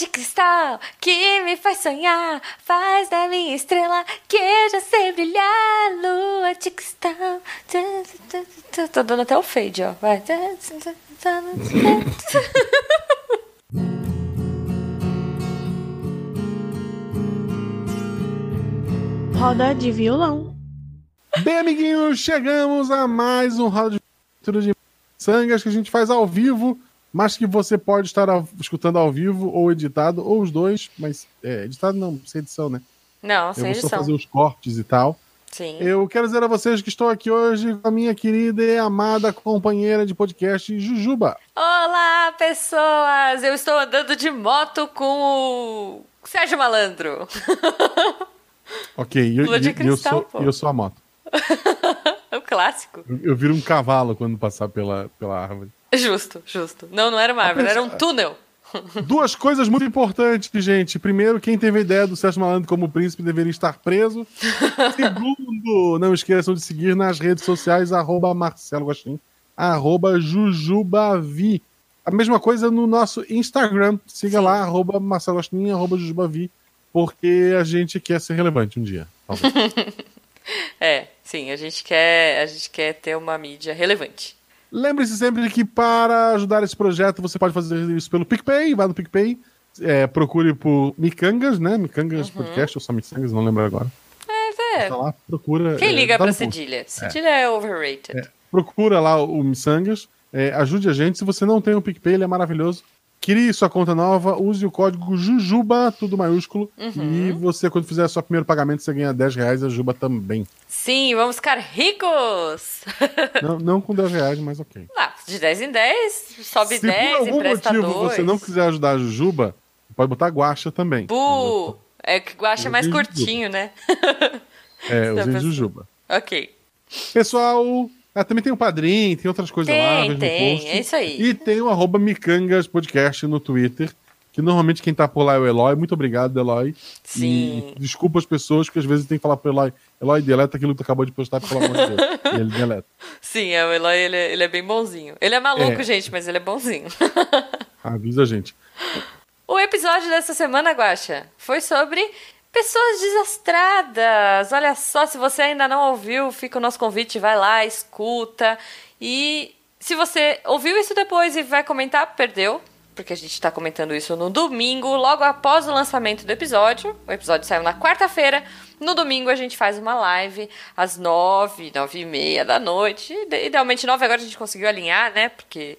de cristal que me faz sonhar, faz da minha estrela que eu já sei brilhar. Lua de cristal. Tô dando até o fade, ó. Vai. Roda de violão. Bem, amiguinhos, chegamos a mais um Roda de Aventura de Sangas que a gente faz ao vivo, mas que você pode estar ao- escutando ao vivo ou editado, ou os dois, mas é, editado não, sem edição, né? Não, Eu sem vou só fazer os cortes e tal. Sim. Eu quero dizer a vocês que estou aqui hoje com a minha querida e amada companheira de podcast, Jujuba. Olá, pessoas! Eu estou andando de moto com o Sérgio Malandro. Ok, e eu, Lua de e eu, cristal, sou, eu sou a moto. É o clássico. Eu, eu viro um cavalo quando passar pela, pela árvore. Justo, justo. Não, não era uma árvore, era um túnel. Duas coisas muito importantes, gente. Primeiro, quem teve a ideia do Sérgio Malandro como príncipe deveria estar preso. Segundo, não esqueçam de seguir nas redes sociais, arroba Marcelo Gostin, arroba Jujubavi. A mesma coisa no nosso Instagram. Siga lá, arroba Marcelo Gostin, arroba Jujubavi, porque a gente quer ser relevante um dia. É, sim, a gente quer, a gente quer ter uma mídia relevante. Lembre-se sempre de que para ajudar esse projeto você pode fazer isso pelo PicPay, vá no PicPay, é, procure por Micangas, né? Micangas Podcast, ou só Micangas, não lembro agora. É, Tá lá, procura. Quem é, liga pra cedilha? Cedilha é, overrated. Procura lá o Missangas, é, ajude a gente. Se você não tem o PicPay, ele é maravilhoso. Crie sua conta nova, use o código Jujuba, tudo maiúsculo. Uhum. E você, quando fizer seu primeiro pagamento, você ganha 10 reais, a Juba também. Sim, vamos ficar ricos! não, não com 10 reais, mas ok. Ah, de 10 em 10, sobe Se 10, por algum motivo 2. você não quiser ajudar a Jujuba, pode botar guacha também. Bu! É que o guacha é mais curtinho, né? É, pra- Jujuba. ok. Pessoal, ah, também tem o padrinho, tem outras coisas Tem, lá. tem, post. é isso aí. E tem o arroba Micangas Podcast no Twitter, que normalmente quem tá por lá é o Eloy. Muito obrigado, Eloy. Sim. E desculpa as pessoas, que às vezes tem que falar pro Eloy, Eloy, deleta aquilo que tu acabou de postar, pelo amor de Deus. e ele deleta. Sim, é, o Eloy, ele é, ele é bem bonzinho. Ele é maluco, É. gente, mas ele é bonzinho. Avisa a gente. O episódio dessa semana, Guaxa, foi sobre pessoas desastradas. Olha só, se você ainda não ouviu, fica o nosso convite, vai lá, escuta. E se você ouviu isso depois e vai comentar, perdeu. Porque a gente tá comentando isso no domingo, logo após o lançamento do episódio. O episódio saiu na quarta-feira. No domingo a gente faz uma live às nove, nove e meia da noite. Ide- Idealmente nove, agora a gente conseguiu alinhar, né? Porque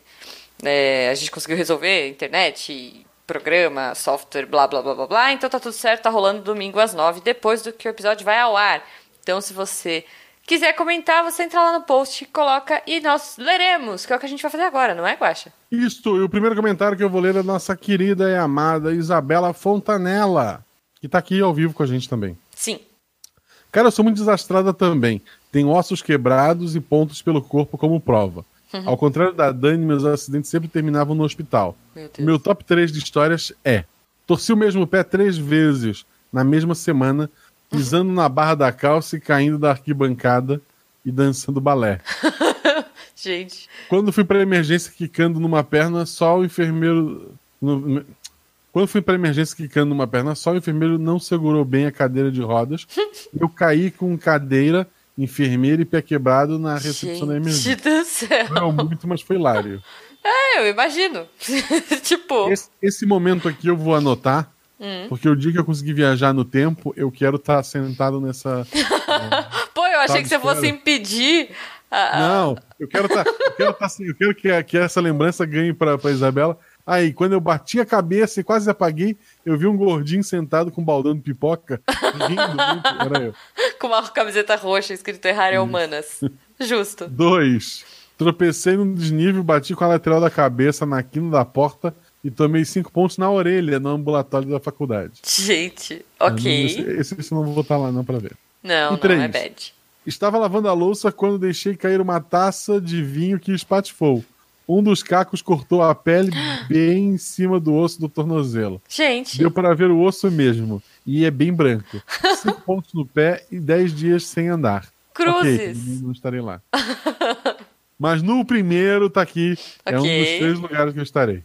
é, a gente conseguiu resolver internet, programa, software, blá blá blá blá blá. Então tá tudo certo, tá rolando domingo às nove, depois do que o episódio vai ao ar. Então se você quiser comentar, você entra lá no post, coloca e nós leremos, que é o que a gente vai fazer agora, não é, Guaxa? Isto, e o primeiro comentário que eu vou ler é da nossa querida e amada Isabela Fontanella, que tá aqui ao vivo com a gente também. Sim. Cara, eu sou muito desastrada também. Tenho ossos quebrados e pontos pelo corpo como prova. Ao contrário da Dani, meus acidentes sempre terminavam no hospital. Meu. Meu top 3 de histórias é: torci o mesmo pé três vezes na mesma semana, pisando na barra da calça e caindo da arquibancada e dançando balé. Gente. Quando fui pra emergência quicando numa perna, só o enfermeiro. no- Quando fui pra emergência quicando numa perna, só o enfermeiro não segurou bem a cadeira de rodas. Eu caí com cadeira, enfermeira e pé quebrado na recepção da emergência. Do céu. Não muito, mas foi hilário. É, eu imagino. tipo. Esse, esse momento aqui eu vou anotar, Hum. porque o dia que eu conseguir viajar no tempo, eu quero estar sentado nessa. Pô, eu achei Tá que você fosse impedir. a- Não, eu quero estar. eu quero, tá, assim, eu quero que, que essa lembrança ganhe pra Isabela. Aí, quando eu bati a cabeça e quase apaguei, eu vi um gordinho sentado com um baldão de pipoca, rindo muito. Era eu. Com uma camiseta roxa escrito Errar é Humanas. Justo. Dois. Tropecei num desnível, bati com a lateral da cabeça na quina da porta e tomei cinco pontos na orelha no ambulatório da faculdade. Gente, Esse, ok. esse, esse eu não vou estar lá não pra ver. Não, E não, três. é bad. Estava lavando a louça quando deixei cair uma taça de vinho que espatifou. Um dos cacos cortou a pele bem em cima do osso do tornozelo. Gente, Deu para ver o osso mesmo. E é bem branco. Cinco pontos no pé e dez dias sem andar. Cruzes. Ok, não estarei lá. Mas no primeiro tá aqui. É um dos três lugares que eu estarei.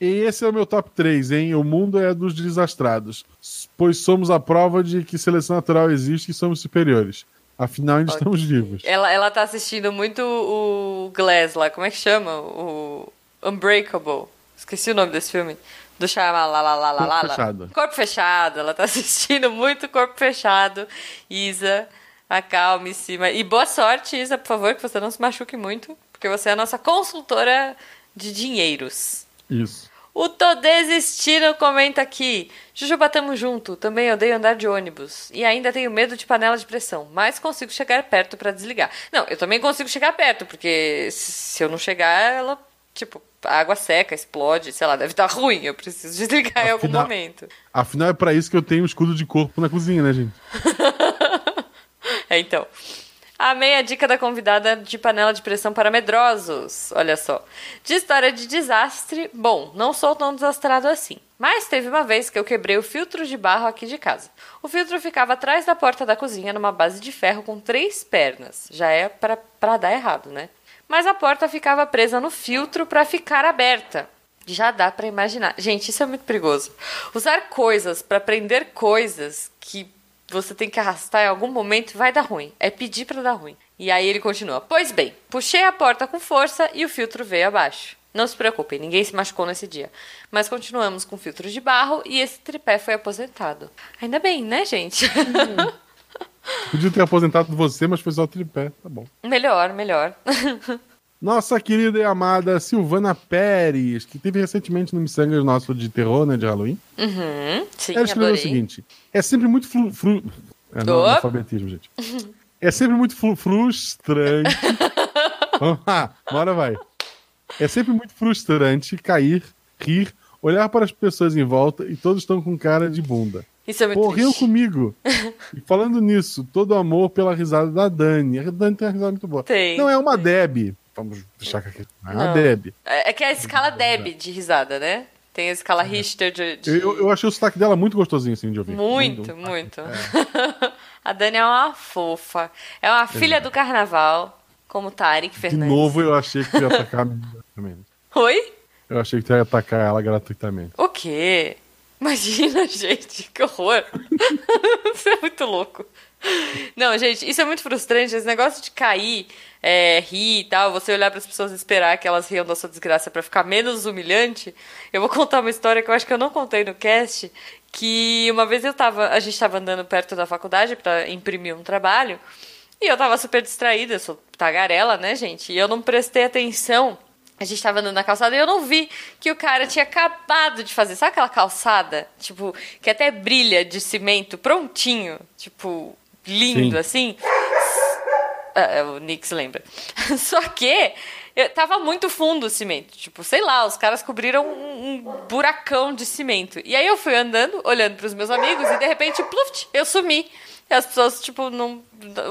E esse é o meu top 3, hein? O mundo é dos desastrados. Pois somos a prova de que seleção natural existe e somos superiores. Afinal, ainda estamos vivos. Ela, ela tá assistindo muito o Glass lá, como é que chama? O Unbreakable. Esqueci o nome desse filme. Do Shyamalan. Corpo fechado. Corpo fechado. Ela tá assistindo muito Corpo Fechado. Isa, acalme-se. E boa sorte, Isa, por favor, que você não se machuque muito. Porque você é a nossa consultora de dinheiros. Isso. O Tô Desistindo comenta aqui. Jujuba, tamo junto. Também odeio andar de ônibus. E ainda tenho medo de panela de pressão. Mas consigo chegar perto para desligar. Não, eu também consigo chegar perto, porque se eu não chegar, ela, tipo, a água seca, explode, sei lá, deve estar ruim. Eu preciso desligar afinal, em algum momento. Afinal, é para isso que eu tenho um escudo de corpo na cozinha, né, gente? é, então. Amei a dica da convidada de panela de pressão para medrosos. Olha só. De história de desastre, bom, não sou tão desastrado assim. Mas teve uma vez que eu quebrei o filtro de barro aqui de casa. O filtro ficava atrás da porta da cozinha, numa base de ferro com três pernas. Já é para dar errado, né? Mas a porta ficava presa no filtro para ficar aberta. Já dá para imaginar. Gente, isso é muito perigoso. Usar coisas para prender coisas que você tem que arrastar em algum momento, vai dar ruim. É pedir para dar ruim. E aí ele continua: Pois bem, puxei a porta com força e o filtro veio abaixo. Não se preocupem, ninguém se machucou nesse dia. Mas continuamos com filtro de barro e esse tripé foi aposentado. Ainda bem, né, gente? Podia ter aposentado você, mas foi só o tripé. Tá bom. Melhor, melhor. Nossa querida e amada Silvana Pérez, que teve recentemente no Missangas nosso de terror, né, de Halloween. Uhum, sim, Ela escreveu adorei. o seguinte: é sempre muito fru... fru... É, não, alfabetismo, gente. É sempre muito fru... frustrante. Vamos lá, bora vai. É sempre muito frustrante cair, rir, olhar para as pessoas em volta e todos estão com cara de bunda. Isso é muito Pô, riu comigo. e falando nisso, todo amor pela risada da Dani. A Dani tem uma risada muito boa. Tem. Não é uma Deb. Vamos deixar aqui. É uma Deb. É, é que é a escala Deb de risada, né? Tem a escala é. Richter de. de... Eu, eu achei o sotaque dela muito gostosinho, assim, de ouvir. Muito, muito. muito. É. a Dani é uma fofa. É uma filha do carnaval, como Tarek Fernandes. De novo, eu achei que ia atacar também. Oi? Eu achei que ia atacar ela gratuitamente. O quê? Imagina, gente, que horror. Isso é muito louco. Não, gente, isso é muito frustrante. Esse negócio de cair, é, rir e tal, você olhar para as pessoas e esperar que elas riam da sua desgraça para ficar menos humilhante. Eu vou contar uma história que eu acho que eu não contei no cast. Que uma vez eu tava, a gente tava andando perto da faculdade para imprimir um trabalho. E eu tava super distraída, eu sou tagarela, né, gente? E eu não prestei atenção a gente tava andando na calçada e eu não vi que o cara tinha acabado de fazer. Sabe aquela calçada? Tipo, que até brilha de cimento, prontinho. Tipo, lindo, Sim. assim. Ah, o Nix lembra. Só que tava muito fundo o cimento. Tipo, sei lá, os caras cobriram um, um buracão de cimento. E aí eu fui andando, olhando para os meus amigos, e de repente, pluft, eu sumi. E as pessoas, tipo, não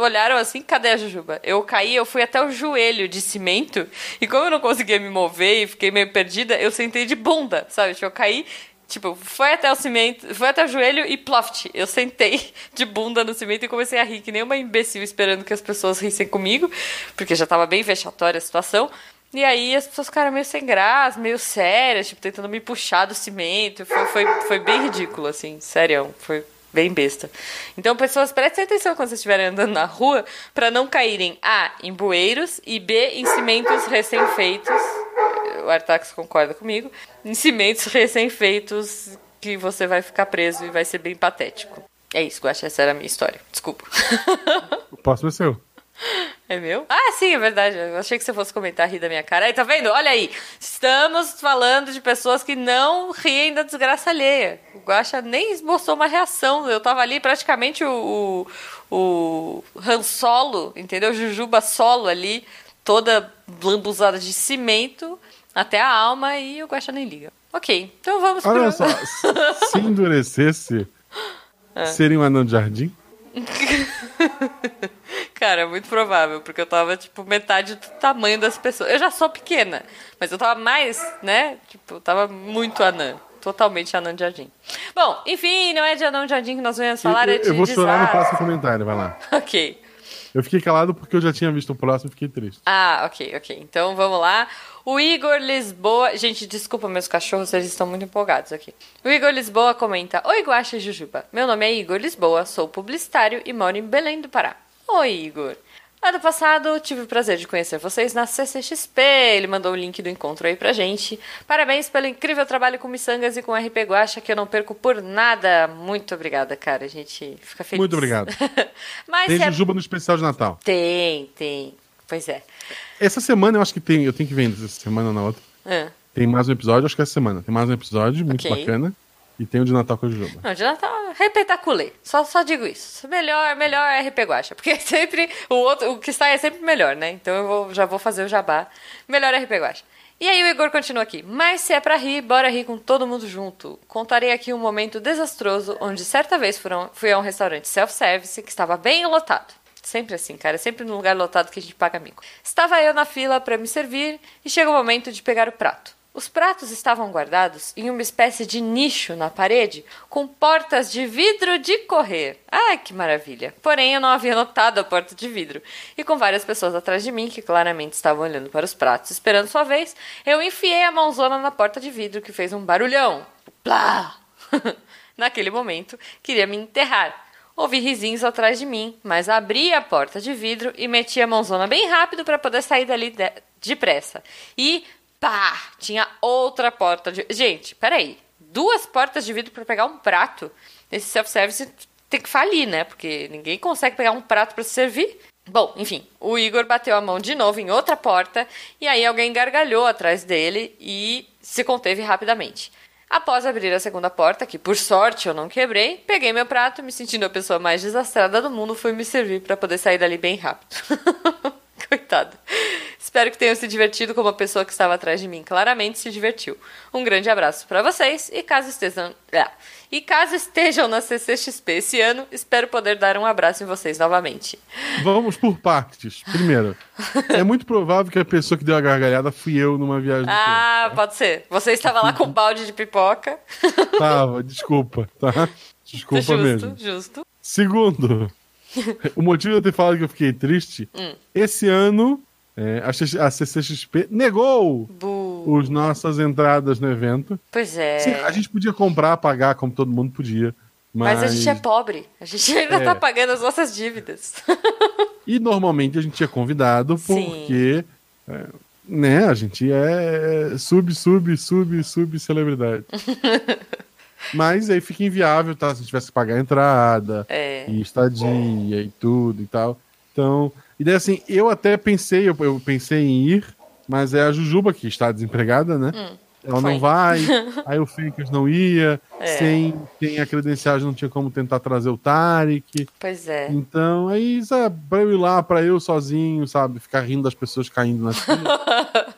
olharam assim, cadê a Jujuba? Eu caí, eu fui até o joelho de cimento, e como eu não conseguia me mover e fiquei meio perdida, eu sentei de bunda, sabe? Tipo, eu caí, tipo, foi até o cimento, foi até o joelho e ploft. Eu sentei de bunda no cimento e comecei a rir, que nem uma imbecil esperando que as pessoas rissem comigo, porque já tava bem vexatória a situação. E aí as pessoas ficaram meio sem graça, meio sérias, tipo, tentando me puxar do cimento. Foi, foi, foi bem ridículo, assim, sério. Foi bem besta. Então, pessoas, prestem atenção quando vocês estiverem andando na rua para não caírem A, em bueiros e B, em cimentos recém-feitos. O Artax concorda comigo. Em cimentos recém-feitos que você vai ficar preso e vai ser bem patético. É isso, Guaxa, essa era a minha história. Desculpa. O próximo é seu. É meu? Ah, sim, é verdade. Eu achei que você fosse comentar rir da minha cara. Aí, tá vendo? Olha aí. Estamos falando de pessoas que não riem da desgraça alheia. O Guaxa nem esboçou uma reação. Eu tava ali praticamente o, o, o Han Solo, entendeu? Jujuba solo ali, toda lambuzada de cimento até a alma e o Guaxa nem liga. Ok, então vamos Olha pro... só, se endurecesse, ah. seria um anão de jardim? Cara, é muito provável, porque eu tava, tipo, metade do tamanho das pessoas. Eu já sou pequena, mas eu tava mais, né? Tipo, eu tava muito anã. Totalmente anã de jardim. Bom, enfim, não é de anão de jardim que nós vamos falar, eu, é de Eu vou chorar no próximo comentário, vai lá. ok. Eu fiquei calado porque eu já tinha visto o próximo e fiquei triste. Ah, ok, ok. Então vamos lá. O Igor Lisboa. Gente, desculpa meus cachorros, eles estão muito empolgados aqui. O Igor Lisboa comenta: Oi, Guaxa Jujuba. Meu nome é Igor Lisboa, sou publicitário e moro em Belém do Pará. Oi, Igor. Ano passado tive o prazer de conhecer vocês na CCXP. Ele mandou o link do encontro aí pra gente. Parabéns pelo incrível trabalho com Missangas e com RP Guacha, que eu não perco por nada. Muito obrigada, cara. A gente fica feliz. Muito obrigado. Mas Tem é... Jujuba no especial de Natal. Tem, tem. Pois é. Essa semana eu acho que tem. Eu tenho que ver essa semana ou na outra. Ah. Tem mais um episódio, acho que é essa semana. Tem mais um episódio, muito Ok. bacana. E tem o de Natal com a Jujuba. Não, de Natal, repetaculê. Só, só digo isso. Melhor, melhor é RP Guacha. Porque sempre o outro, o que sai é sempre melhor, né? Então eu vou- já vou fazer o jabá. Melhor é RP Guacha. E aí o Igor continua aqui. Mas se é pra rir, bora rir com todo mundo junto. Contarei aqui um momento desastroso onde certa vez foram- fui a um restaurante self-service que estava bem lotado. Sempre assim, cara. Sempre num lugar lotado que a gente paga mico. Estava eu na fila para me servir e chega o momento de pegar o prato. Os pratos estavam guardados em uma espécie de nicho na parede, com portas de vidro de correr. Ai, que maravilha! Porém, eu não havia notado a porta de vidro. E com várias pessoas atrás de mim, que claramente estavam olhando para os pratos, esperando sua vez, eu enfiei a mãozona na porta de vidro, que fez um barulhão. Plá! Naquele momento, queria me enterrar. Ouvi risinhos atrás de mim, mas abri a porta de vidro e meti a mãozona bem rápido para poder sair dali de- depressa. E pá! Tinha outra porta de. Gente, peraí. Duas portas de vidro para pegar um prato. Esse self-service tem que falir, né? Porque ninguém consegue pegar um prato para se servir. Bom, enfim, o Igor bateu a mão de novo em outra porta e aí alguém gargalhou atrás dele e se conteve rapidamente. Após abrir a segunda porta, que por sorte eu não quebrei, peguei meu prato, me sentindo a pessoa mais desastrada do mundo, fui me servir para poder sair dali bem rápido. Coitado. Espero que tenham se divertido como a pessoa que estava atrás de mim claramente se divertiu. Um grande abraço para vocês e caso estejam, ah, e caso estejam na CCXP esse ano, espero poder dar um abraço em vocês novamente. Vamos por partes. Primeiro, é muito provável que a pessoa que deu a gargalhada fui eu numa viagem. Ah, pode ser. Você estava lá com um balde de pipoca. Tava, desculpa, tá? Desculpa justo, mesmo. justo. Segundo, o motivo de eu ter falado que eu fiquei triste, Hum. esse ano é, a CC a CCXP negou Bu. os nossas entradas no evento. Pois é. Sim, a gente podia comprar, pagar, como todo mundo podia. Mas, Mas a gente é pobre. A gente ainda É. tá pagando as nossas dívidas. E normalmente a gente é convidado porque é, né, a gente é sub, sub, sub, sub celebridade. Mas aí fica inviável, tá? Se a gente tivesse que pagar a entrada É. e estadia e tudo e tal. Então, e daí assim, eu até pensei, eu, eu pensei em ir, mas é a Jujuba que está desempregada, né? Ela Hum, foi. não vai, aí o Fakers não ia, É. sem, sem a credenciagem não tinha como tentar trazer o Tarek. Pois é. Então, aí, sabe, pra eu ir lá, pra eu sozinho, sabe, ficar rindo das pessoas caindo na fila.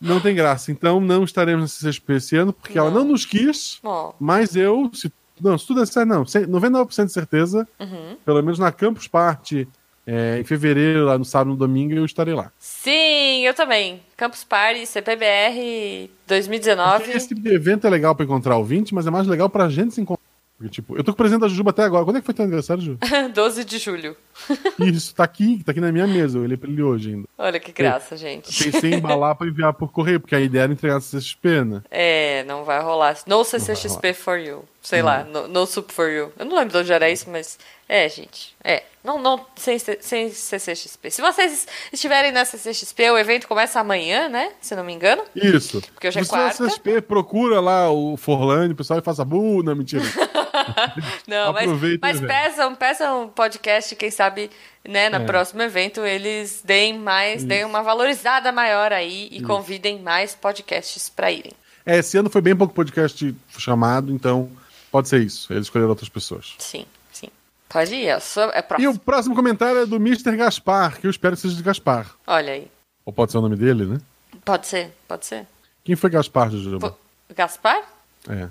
não tem graça. Então, não estaremos na CCXP esse ano, porque ela não nos quis, Bom, mas eu, se, não, se tudo der certo, não, cem- 99% de certeza, uhum. pelo menos na Campus Party, é, em fevereiro, lá no sábado e no domingo, eu estarei lá. Sim, eu também. Campus Party, CPBR 2019. Porque esse tipo de evento é legal pra encontrar ouvinte, mas é mais legal pra gente se encontrar. Porque, tipo, eu tô com o presente da Jujuba até agora. Quando é que foi teu aniversário, Ju? 12 de julho. Isso, tá aqui, tá aqui na minha mesa. Eu olhei pra ele hoje ainda. Olha que graça, gente. Pensei em embalar pra enviar por correio, porque a ideia era entregar na CXP, né? É, não vai rolar. No CCXP for you. Sei lá, no, no Sup for you. Eu não lembro de onde era isso, mas. É, gente. É. Não, não, sem, sem CCXP. Se vocês estiverem na CCXP, o evento começa amanhã, né? Se não me engano. Isso. Porque hoje é na quarta. CXP, procura lá o Forlane, o pessoal e faça bu, não, mentira. Não, mas, Aproveita mas peçam, peçam um podcast, quem sabe, né, no É. próximo evento eles deem mais, deem uma valorizada maior aí e convidem mais podcasts pra irem. É, esse ano foi bem pouco podcast chamado, então pode ser isso. Eles escolheram outras pessoas. Sim, sim. Pode ir, é, sua, é E próximo. o próximo comentário é do Mr. Gaspar, que eu espero que seja de Gaspar. Olha aí. Ou pode ser o nome dele, né? Pode ser, pode ser. Quem foi Gaspar, Jujuba? Gaspar? É.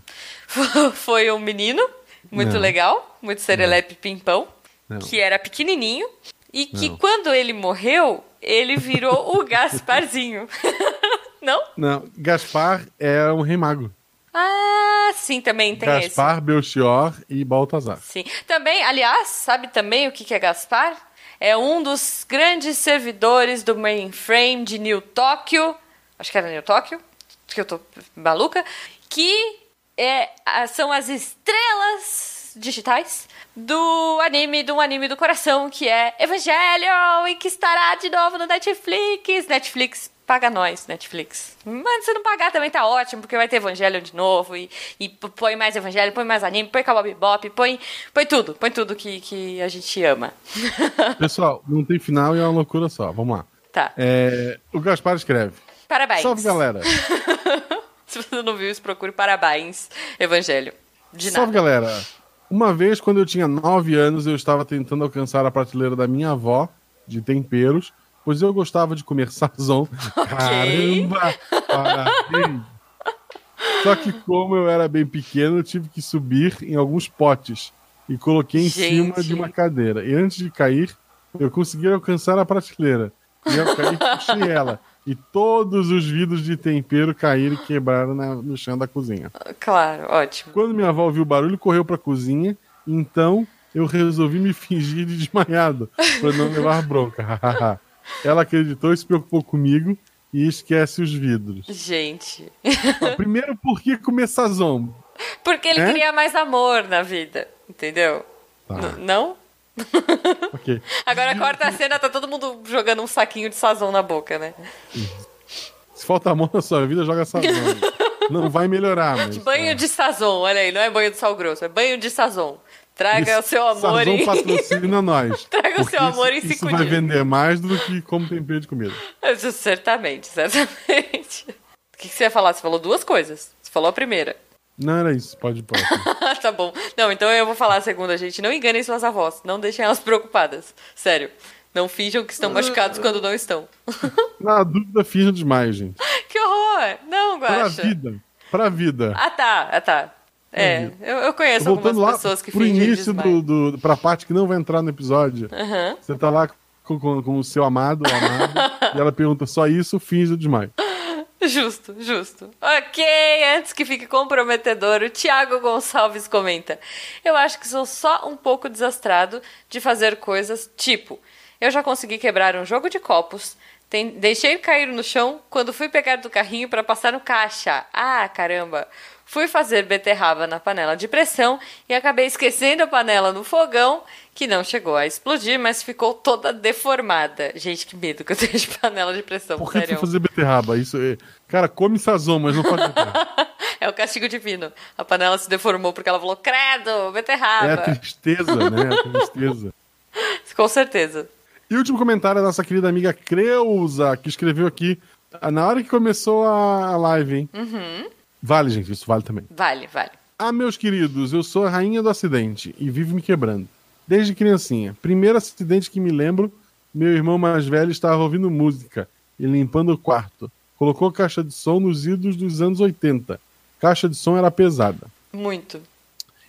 Foi um menino muito Não. legal, muito serelepe pimpão, Não. que era pequenininho e que Não. quando ele morreu, ele virou o Gasparzinho. Não? Não, Gaspar é um rei mago. Ah, sim, também tem Gaspar, Belchior e Baltazar. esse. Sim. Também, aliás, sabe também o que que é Gaspar? é um dos grandes servidores do mainframe de New Tóquio. Acho que era New Tóquio, que eu tô maluca. Que é, são as estrelas digitais do anime, do anime do coração, que é Evangelion, e que estará de novo no Netflix. Netflix, paga nós, Netflix. Mas se não pagar também tá ótimo, porque vai ter Evangelion de novo, e, e põe mais Evangelho, põe mais anime, põe Cowboy Bebop, põe, põe tudo, põe tudo que, que a gente ama. Pessoal, não tem final e é uma loucura só. Vamos lá. Tá. É, o Gaspar escreve. Parabéns. Salve, galera. se você não viu isso, procure parabéns, Evangelho. De nada. Salve, galera. Uma vez, quando eu tinha 9 anos, eu estava tentando alcançar a prateleira da minha avó de temperos, pois eu gostava de comer sazon. Caramba! Parabéns! Só que como eu era bem pequeno, eu tive que subir em alguns potes e coloquei em Gente. cima de uma cadeira. E antes de cair, eu consegui alcançar a prateleira. E ao cair, puxei ela. E todos os vidros de tempero caíram e quebraram na- no chão da cozinha. Claro, ótimo. Quando minha avó ouviu o barulho, correu pra cozinha. Então eu resolvi me fingir de desmaiado para não levar bronca. Ela acreditou e se preocupou comigo e esquece os vidros. Gente. Primeiro, por que comer sazon? Porque ele É? queria mais amor na vida, entendeu? Tá. Não? Ok. Agora corta a cena, tá todo mundo jogando um saquinho de sazon na boca, né? Se falta amor na sua vida, joga sazon. Não vai melhorar, mas. Banho de sazon, olha aí, não é banho de sal grosso, é banho de sazon. Traga o seu amor em... patrocina nós. Traga o seu amor isso, em cinco Isso vai dias. vender mais do que como tempero de comida. Isso, Certamente, certamente. O que, que você ia falar? Você falou duas coisas. Você falou a primeira. Não era isso, pode ir pra outra. tá bom. Não, então eu vou falar a segunda, gente. Não enganem suas avós. Não deixem elas preocupadas. Sério. Não finjam que estão machucados quando não estão. Na dúvida, finja demais, gente. que horror! Não, Pra Guaxa. vida. Pra vida. Ah, tá. Ah, tá. É, eu, eu conheço algumas Voltando lá pessoas que fingem início do, do, pra parte que não vai entrar no episódio. Aham. Você tá lá com, com, com o seu amado ou amada e ela pergunta só isso, finge demais. Justo, justo. Ok, antes que fique comprometedor, o Thiago Gonçalves comenta: Eu acho que sou só um pouco desastrado de fazer coisas tipo: Eu já consegui quebrar um jogo de copos, tem- deixei cair no chão quando fui pegar do carrinho para passar no caixa. Ah, caramba! Fui fazer beterraba na panela de pressão e acabei esquecendo a panela no fogão, que não chegou a explodir, mas ficou toda deformada. Gente, que medo que eu tenho de panela de pressão, Por que sério. fazer beterraba? Isso é... Cara, come sazon, mas não faz. É o castigo divino. A panela se deformou porque ela falou, credo, beterraba. É a tristeza, né? A tristeza. Com certeza. E o último comentário da nossa querida amiga Creuza, que escreveu aqui na hora que começou a live, hein? Uhum. Vale, gente, isso vale também. Vale, vale. Ah, meus queridos, eu sou a rainha do acidente e vivo me quebrando. Desde criancinha. Primeiro acidente que me lembro, meu irmão mais velho estava ouvindo música e limpando o quarto. Colocou caixa de som nos idos dos anos 80. Caixa de som era pesada. Muito.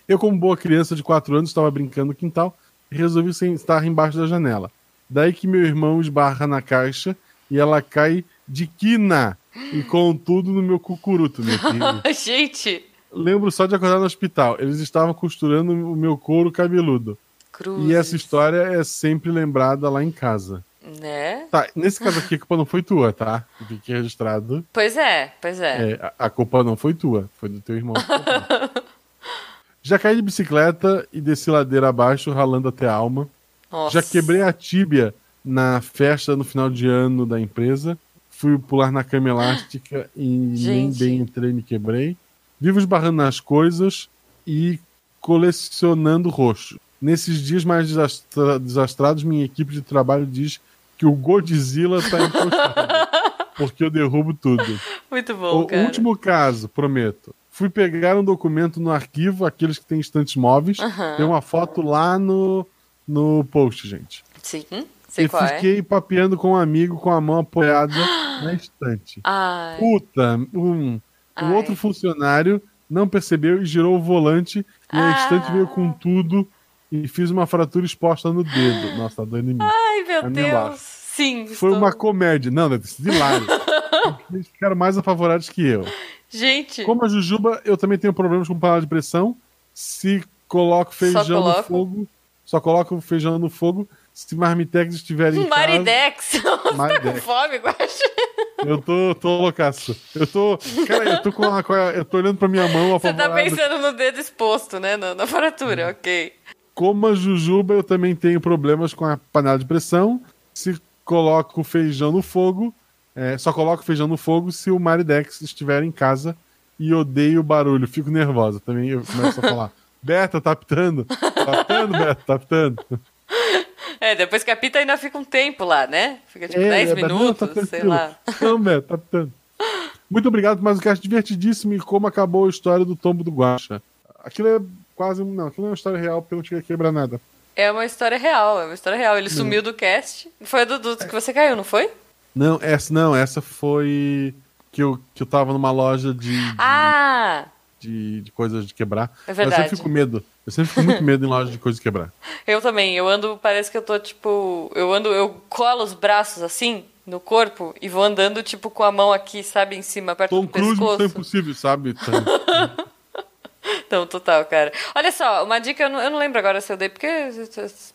Eu, como boa criança de 4 anos, estava brincando no quintal e resolvi sentar embaixo da janela. Daí que meu irmão esbarra na caixa e ela cai de quina e com tudo no meu cucuruto, meu filho. Gente, Lembro só de acordar no hospital. Eles estavam costurando o meu couro cabeludo. cruz. E essa história é sempre lembrada lá em casa. Né? Tá, nesse caso aqui a culpa não foi tua, tá? Fique registrado. Pois é, pois é. É, a, a culpa não foi tua, foi do teu irmão. Já caí de bicicleta e desci ladeira abaixo, ralando até a alma. Nossa. Já quebrei a tíbia na festa no final de ano da empresa. Fui pular na cama elástica e nem Gente. bem entrei me quebrei. Vivo esbarrando nas coisas e colecionando roxo. Nesses dias mais desastra- desastrados, minha equipe de trabalho diz que o Godzilla tá encostado. porque eu derrubo tudo. Muito bom, O cara. último caso, prometo. Fui pegar um documento no arquivo, aqueles que tem estantes móveis. Tem uma foto lá no, no post, gente. Sim? Sei e é. fiquei papeando com um amigo com a mão apoiada na estante. Ai, Puta, um, um outro funcionário não percebeu e girou o volante e a Ah. estante veio com tudo e fiz uma fratura exposta no dedo. Nossa, tá doendo em mim. ai meu minha Deus. Sim, Foi estou- uma comédia. Não, deve sido hilário. Eles ficaram mais apavorados que eu. Gente, Como a Jujuba, eu também tenho problemas com panela de pressão. Se coloco feijão no coloco? fogo, só coloco o feijão no fogo. Se Marmitex estiver em casa... Maridex. Você tá com Maridex. fome, Guaxa? Eu tô, tô loucaço. Eu tô. Cara, eu tô com Eu tô olhando pra minha mão Você tá pensando no dedo exposto, né? Na, na fratura, ok. Como a Jujuba, eu também tenho problemas com a panela de pressão. Se coloco o feijão no fogo, é, só coloco o feijão no fogo se o Maridex estiver em casa e odeio o barulho, fico nervosa. Também eu começo a falar: Beta, tá pitando? Tá pitando, Beta, tá pitando? É, depois que apita ainda fica um tempo lá, né? Fica tipo 10 é, não, minutos, tá sei lá. Não, Beta, tá pitando. Muito obrigado por mais um cast divertidíssimo e como acabou a história do tombo do Guacha. Aquilo é quase. Não, aquilo não é uma história real porque eu não tinha que quebrar nada. É uma história real, é uma história real. Ele sumiu do cast. Foi a Dudu que você caiu, não foi? Não, essa não, essa foi que eu, que eu tava numa loja de, de, Ah! De, de coisas de quebrar. É Eu verdade. sempre fico com medo. Eu sempre fico muito medo em loja de coisas de quebrar. Eu também. Eu ando, parece que eu tô tipo. Eu ando, eu colo os braços assim no corpo e vou andando tipo com a mão aqui, sabe, em cima, perto Tom do Cruise não é pescoço. impossível, sabe? Então, total, cara. Olha só, uma dica, eu não, eu não lembro agora se eu dei, porque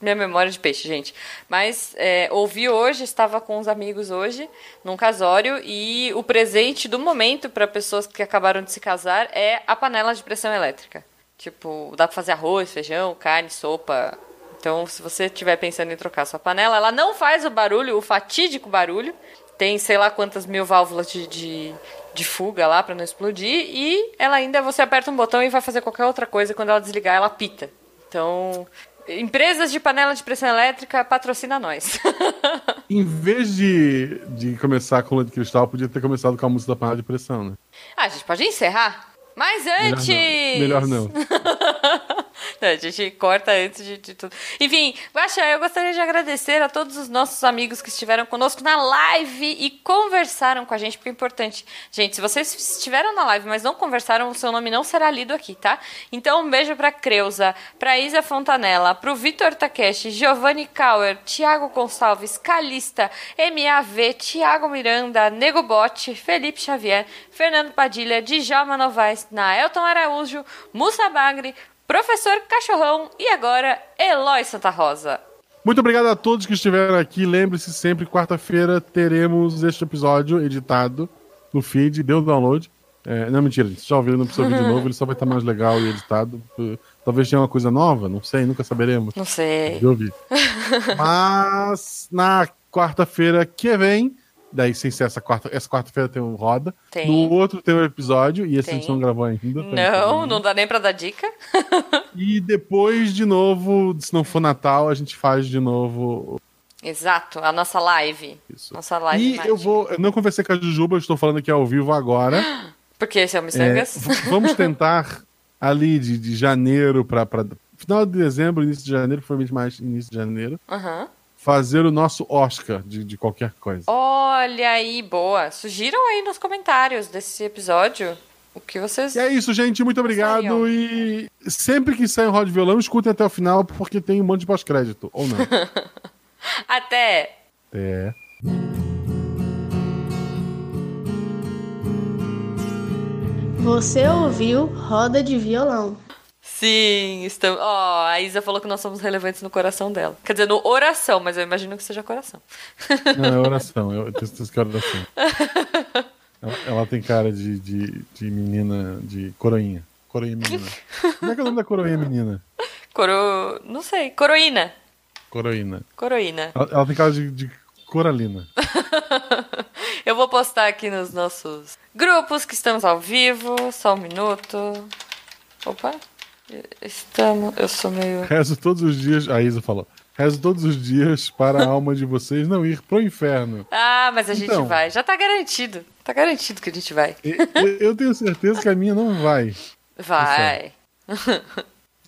minha memória é de peixe, gente. Mas é, ouvi hoje, estava com uns amigos hoje, num casório, e o presente do momento para pessoas que acabaram de se casar é a panela de pressão elétrica. Tipo, dá pra fazer arroz, feijão, carne, sopa. Então, se você estiver pensando em trocar sua panela, ela não faz o barulho, o fatídico barulho. Tem sei lá quantas mil válvulas de, de, de fuga lá pra não explodir. E ela ainda, você aperta um botão e vai fazer qualquer outra coisa. Quando ela desligar, ela pita. Então, empresas de panela de pressão elétrica, patrocina nós. em vez de, de começar com o de cristal, podia ter começado com a música da panela de pressão, né? ah, a gente pode encerrar? Mas antes! Melhor não. Não, a gente corta antes de, de tudo. Enfim, Guaxa, eu gostaria de agradecer a todos os nossos amigos que estiveram conosco na live e conversaram com a gente, porque é importante. Gente, se vocês estiveram na live, mas não conversaram, o seu nome não será lido aqui, tá? Então, um beijo pra Creuza, pra Isa Fontanella, pro Vitor Takeshi, Giovanni Kauer, Thiago Gonçalves, Calista, MAV, Thiago Miranda, Nego Bote, Felipe Xavier, Fernando Padilha, Djalma Novaes, Naelton Araújo, Mussa Bagre, Professor Cachorrão e agora Eloy Santa Rosa. Muito obrigado a todos que estiveram aqui. Lembre-se sempre, quarta-feira teremos este episódio editado no feed, deu download. É, não, mentira, gente. Já ouviram, não precisa ouvir de novo, ele só vai estar mais legal e editado. Talvez tenha uma coisa nova, não sei, nunca saberemos. Não sei. De ouvir. Mas na quarta-feira que vem, daí sem ser essa quarta, essa quarta-feira tem um roda. Tem. No outro tem um episódio, e esse a gente não gravou ainda. Não, não dá nem pra dar dica. E depois, de novo, se não for Natal, a gente faz de novo Exato, a nossa live. isso. Nossa live. E eu vou. Eu não conversei com a Jujuba, eu estou falando aqui ao vivo agora. Porque esse é o É, Missangas. v- vamos tentar ali de, de janeiro para final de dezembro, início de janeiro, provavelmente mais início de janeiro, Aham. Fazer o nosso Oscar de, de qualquer coisa. Olha aí, boa. Sugiram aí nos comentários desse episódio o que vocês. E é isso, gente. Muito obrigado. Gostariam. E sempre que sair um Rod Violão, escutem até o final, porque tem um monte de pós-crédito. Ou não. Até! é. Você ouviu Roda de Violão. Sim, estamos. Ó, a Isa falou que nós somos relevantes no coração dela. Quer dizer, no oração, mas eu imagino que seja coração. Não, é oração. Eu tenho certeza que é oração. Ela, ela tem cara de, de, de menina, de coroinha. Coroinha menina. Como é que é o nome da coroinha menina? Coro. Não sei. Coroína. Coroína. Coroína. Ela, ela tem cara de, de coralina. Eu vou postar aqui nos nossos grupos que estamos ao vivo. Só um minuto. Opa. Estamos. Eu sou meio. Rezo todos os dias. A Isa falou. Rezo todos os dias para a alma de vocês não ir pro inferno. Ah, mas a gente Então. vai. Já tá garantido. Tá garantido que a gente vai. Eu, eu tenho certeza que a minha não vai. Vai.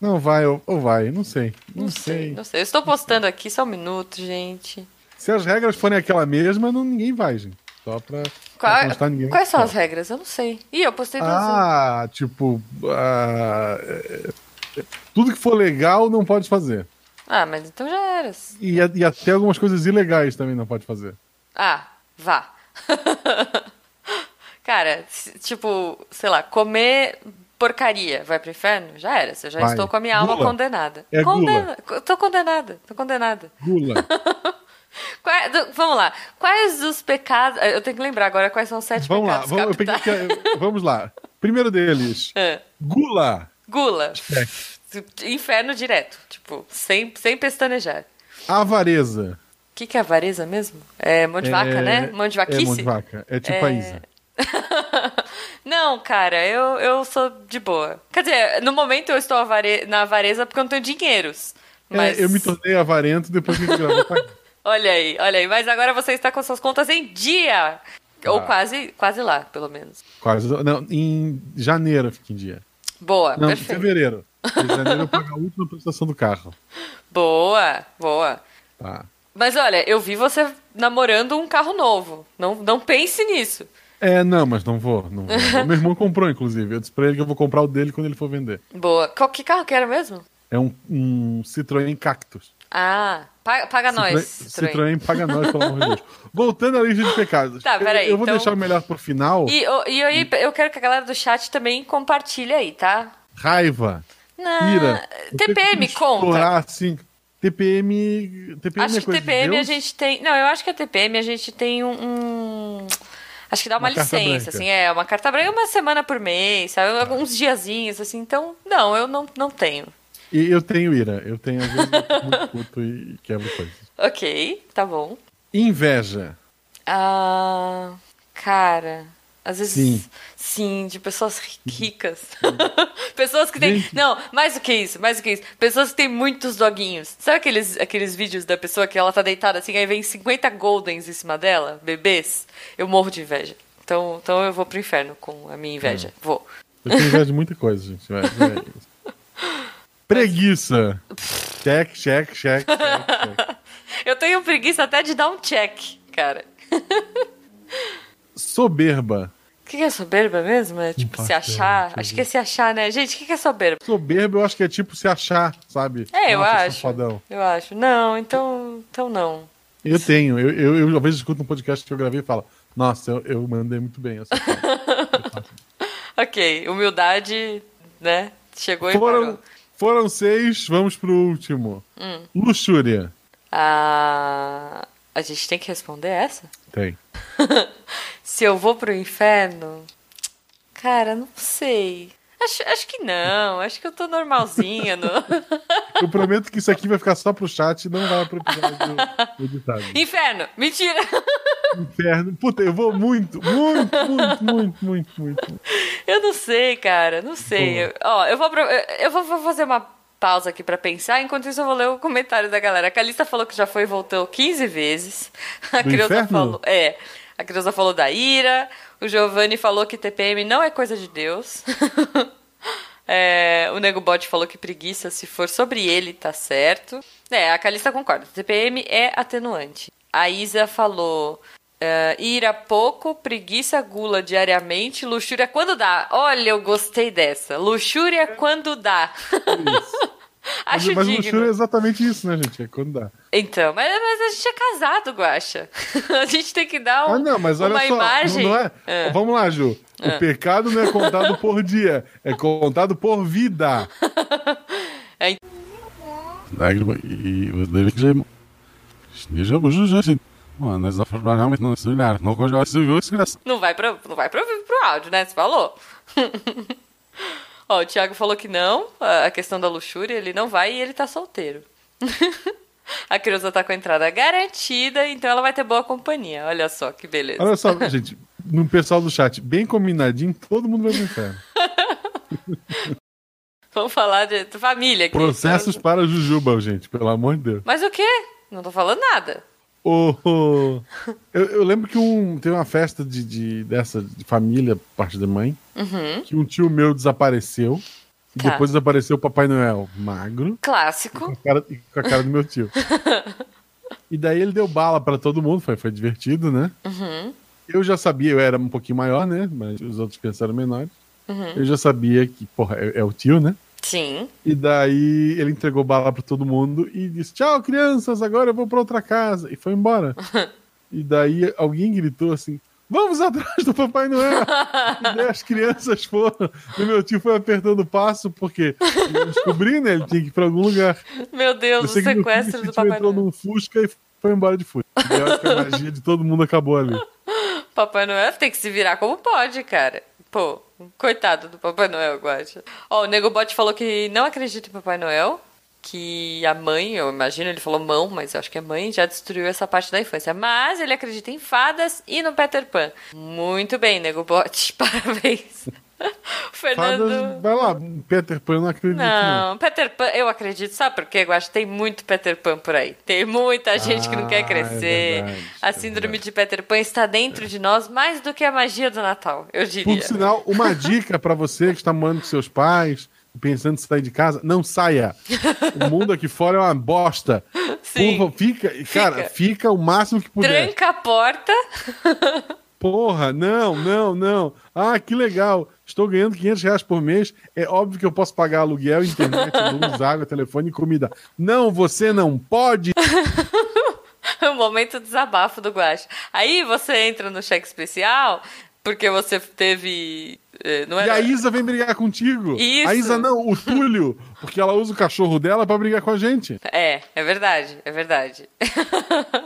Não vai ou, ou vai, não sei. Não, Não sei. sei, não sei. Eu estou postando aqui só um minuto, gente. Se as regras forem aquela mesma, não, ninguém vai, gente. Só pra, Qual- constar, ninguém quais são vai. as regras? Eu não sei. Ih, eu postei duas vezes. Ah, tipo. ah, é, é, tudo que for legal não pode fazer. Ah, mas então já era. E, e até algumas coisas ilegais também não pode fazer. Ah, vá. Cara, tipo, sei lá, comer porcaria vai pro inferno, já era. Você já Vai. estou com a minha alma Gula. condenada. É Condena... Tô condenada, tô condenada. Gula. Do- vamos lá. Quais dos pecados. Eu tenho que lembrar agora quais são os sete vamos lá, pecados vamos, eu peguei vamos lá. Primeiro deles, É. gula. Gula. Inferno direto. Tipo, sem, sem pestanejar. Avareza. O que, que é avareza mesmo? É mão de vaca, É- né? Mão de vaquice? É mão de vaca. É tipo É. a Isa. Não, cara, eu, eu sou de boa. Quer dizer, no momento eu estou avare- na avareza porque eu não tenho dinheiros. Mas... É, eu me tornei avarento depois que gravou. com a- Olha aí, olha aí. Mas agora você está com suas contas em dia. Ou Ah. quase, quase lá, pelo menos. Quase. Não, em janeiro fica em dia. Boa, Não, em perfeito. fevereiro. Em janeiro eu pago a última prestação do carro. Boa, boa. Tá. Mas olha, eu vi você namorando um carro novo. Não, não pense nisso. É, não, mas não vou. Não vou. Meu irmão comprou, inclusive. Eu disse pra ele que eu vou comprar o dele quando ele for vender. Boa. Qual que carro que era mesmo? É um, um Citroën Cactus. Ah, paga, paga nós. Citroën. Citroën paga nós, pelo amor de Deus. Voltando à lista de pecados. Tá, peraí, Eu, eu vou então- deixar o melhor pro final. E, e aí, eu quero que a galera do chat também compartilhe aí, tá? Raiva. Ira. Tenho TPM conta. assim. TPM. TPM Acho é que coisa de TPM a gente tem. Não, eu acho que a TPM a gente tem um. um- Acho que dá uma, Uma licença, assim, é, uma carta branca uma semana por mês, sabe? Alguns diazinhos, assim. Então, não, eu não, não tenho. E eu tenho ira. Eu tenho, às vezes, muito puto e quebro coisas. Ok, tá bom. Inveja. Ah, cara, às vezes. Sim. Sim, de pessoas ri- ricas. pessoas que têm. Gente. Não, mais do que isso, mais do que isso. Pessoas que têm muitos doguinhos. Sabe aqueles, aqueles vídeos da pessoa que ela tá deitada assim, aí vem 50 goldens em cima dela? Bebês? Eu morro de inveja. Então, então eu vou pro inferno com a minha inveja. Vou. Eu tenho inveja de muita coisa, gente. vai, vai. Preguiça. Check, check, check, check, check. Eu tenho preguiça até de dar um check, cara. Soberba. O que que é soberba mesmo? É tipo faço se achar? Acho que é se achar, né? Gente, o que que é soberba? Soberba eu acho que é tipo se achar, sabe? É, eu Nossa, acho. safadão. Eu acho. Não, então, então não. Eu tenho. Eu, eu, eu, às vezes escuto um podcast que eu gravei e falo, nossa, eu, eu mandei muito bem. essa parte." Ok, humildade, né? Chegou e foram, parou. Foram seis, vamos pro último. Hum. Luxúria. Ah, a gente tem que responder essa? Tem. Se eu vou pro inferno? Cara, não sei. Acho, acho que não. Acho que eu tô normalzinha. No... Eu prometo que isso aqui vai ficar só pro chat e não vai pro episódio editado. inferno! Mentira! Inferno. Puta, eu vou muito, muito, muito, muito, muito, muito. Eu não sei, cara. Não sei. Eu- ó, eu vou, eu- vou, fazer uma pausa aqui pra pensar. Enquanto isso, eu vou ler o comentário da galera. A Calista falou que já foi e voltou 15 vezes. A Do Creuza inferno? falou. É. A Creuza falou da ira. O Giovanni falou que TPM não é coisa de Deus. É, o Nego Bot falou que preguiça, se for sobre ele, tá certo. É, a Calista concorda. TPM é atenuante. A Isa falou. é, ira pouco, preguiça gula diariamente, luxúria quando dá. Olha, eu gostei dessa. Luxúria quando dá. Mas, Acho mas digno. luxúria é exatamente isso, né, gente? É quando dá. Então, mas, mas a gente é casado, Guaxa. a gente tem que dar um, Ah, não, mas olha uma só. imagem. Não, é? É. Vamos lá, Ju. É. O pecado não é contado por dia, é contado por vida. É. I wydaje nie żałuję, że się Mano, nós realmente não se olhar, não vai pro, não vai pro, pro áudio, né? Você falou. Ó, o Thiago falou que não, a questão da luxúria, ele não vai e ele tá solteiro. a Creuza tá com a entrada garantida, então ela vai ter boa companhia. Olha só que beleza. Olha só, gente, no pessoal do chat, bem combinadinho, todo mundo vai pro inferno. Vamos falar de família aqui. Processos para Jujuba, gente, pelo amor de Deus. Mas o quê? Não tô falando nada. Ô, ô, eu, eu lembro que um, tem uma festa de, de- dessa de família, parte da mãe, Uhum. que um tio meu desapareceu. E Tá. depois desapareceu o Papai Noel magro Clássico. com a cara, com a cara do meu tio. e daí ele deu bala pra todo mundo, foi, foi divertido, né? Uhum. Eu já sabia, eu era um pouquinho maior, né? Mas os outros crianças eram menores. Uhum. Eu já sabia que, porra, é, é o tio, né? Sim. E daí ele entregou bala pra todo mundo e disse: Tchau, crianças, agora eu vou pra outra casa. E foi embora. e daí alguém gritou assim: Vamos atrás do Papai Noel! e daí as crianças foram. E meu tio foi apertando o passo, porque eu descobri, né? Ele tinha que ir pra algum lugar. Meu Deus, Eu o sequestro esse do Papai entrou Noel. num Fusca e foi embora de Fusca. E eu acho que a magia de todo mundo acabou ali. Papai Noel tem que se virar como pode, cara. Pô, coitado do Papai Noel, Guacha. Ó, o Nego Bot falou que não acredita em Papai Noel. Que a mãe, eu imagino, ele falou mão, mas eu acho que a mãe já destruiu essa parte da infância. Mas ele acredita em fadas e no Peter Pan. Muito bem, Nego Bot. Parabéns. Fernando. Fadas, vai lá, Peter Pan, eu não acredito. Não. Não, Peter Pan, eu acredito, sabe por quê? Eu acho que tem muito Peter Pan por aí. Tem muita gente que não Ah, quer é crescer. verdade, a é síndrome de Peter Pan está dentro de nós mais do que a magia do Natal, eu diria. Por sinal, uma dica pra você que está morando com seus pais, pensando em sair de casa, não saia. O mundo aqui fora é uma bosta. Sim. Porra, fica, cara, fica o máximo que puder. Tranca a porta. Porra, não, não, não. Ah, que legal. Estou ganhando 500 reais por mês. É óbvio que eu posso pagar aluguel, internet, luz, água, telefone e comida. Não, você não pode. o momento desabafo do Guache. Aí você entra no cheque especial porque você teve. eh, Não E era... a Isa vem brigar contigo. Isso. A Isa não, o Túlio, porque ela usa o cachorro dela pra brigar com a gente. É, é verdade, é verdade.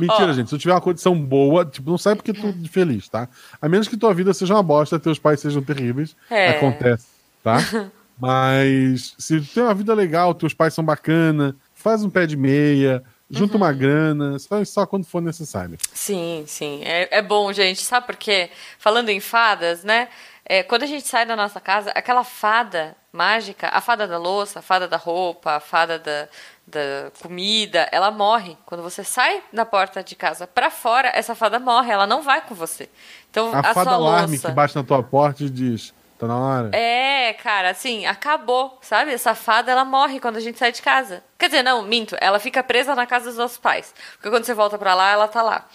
Mentira, Ó. gente. Se eu tiver uma condição boa, tipo, não sai porque tu de feliz, tá? A menos que tua vida seja uma bosta, teus pais sejam terríveis. É. Acontece, tá? Mas se tu tem uma vida legal, teus pais são bacana, faz um pé de meia, junta Uhum. uma grana, só, só quando for necessário. Sim, sim. É, é bom, gente. Sabe por quê? Falando em fadas, né? É, quando a gente sai da nossa casa, aquela fada mágica, a fada da louça, a fada da roupa, a fada da, da comida, ela morre. Quando você sai da porta de casa pra fora, essa fada morre, ela não vai com você. Então, A, a, fada alarme louça... que bate na tua porta e diz: tá na hora. É, cara, assim, acabou, sabe? Essa fada, ela morre quando a gente sai de casa. Quer dizer, não, minto, ela fica presa na casa dos nossos pais. Porque quando você volta pra lá, ela tá lá.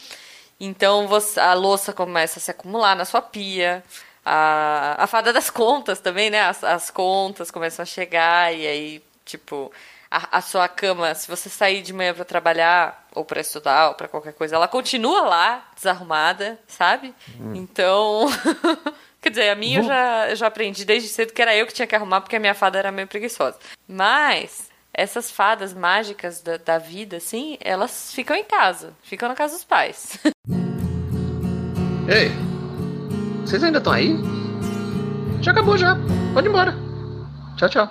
Então você, a louça começa a se acumular na sua pia. A, a fada das contas também, né? As, as contas começam a chegar e aí, tipo, a, a sua cama, se você sair de manhã pra trabalhar ou pra estudar ou pra qualquer coisa, ela continua lá, desarrumada, sabe? Então. Quer dizer, a minha eu já, eu já aprendi desde cedo que era eu que tinha que arrumar porque a minha fada era meio preguiçosa. Mas essas fadas mágicas da, da vida, assim, elas ficam em casa. Ficam na casa dos pais. Ei, vocês ainda estão aí? Já acabou já. Pode ir embora. Tchau, tchau.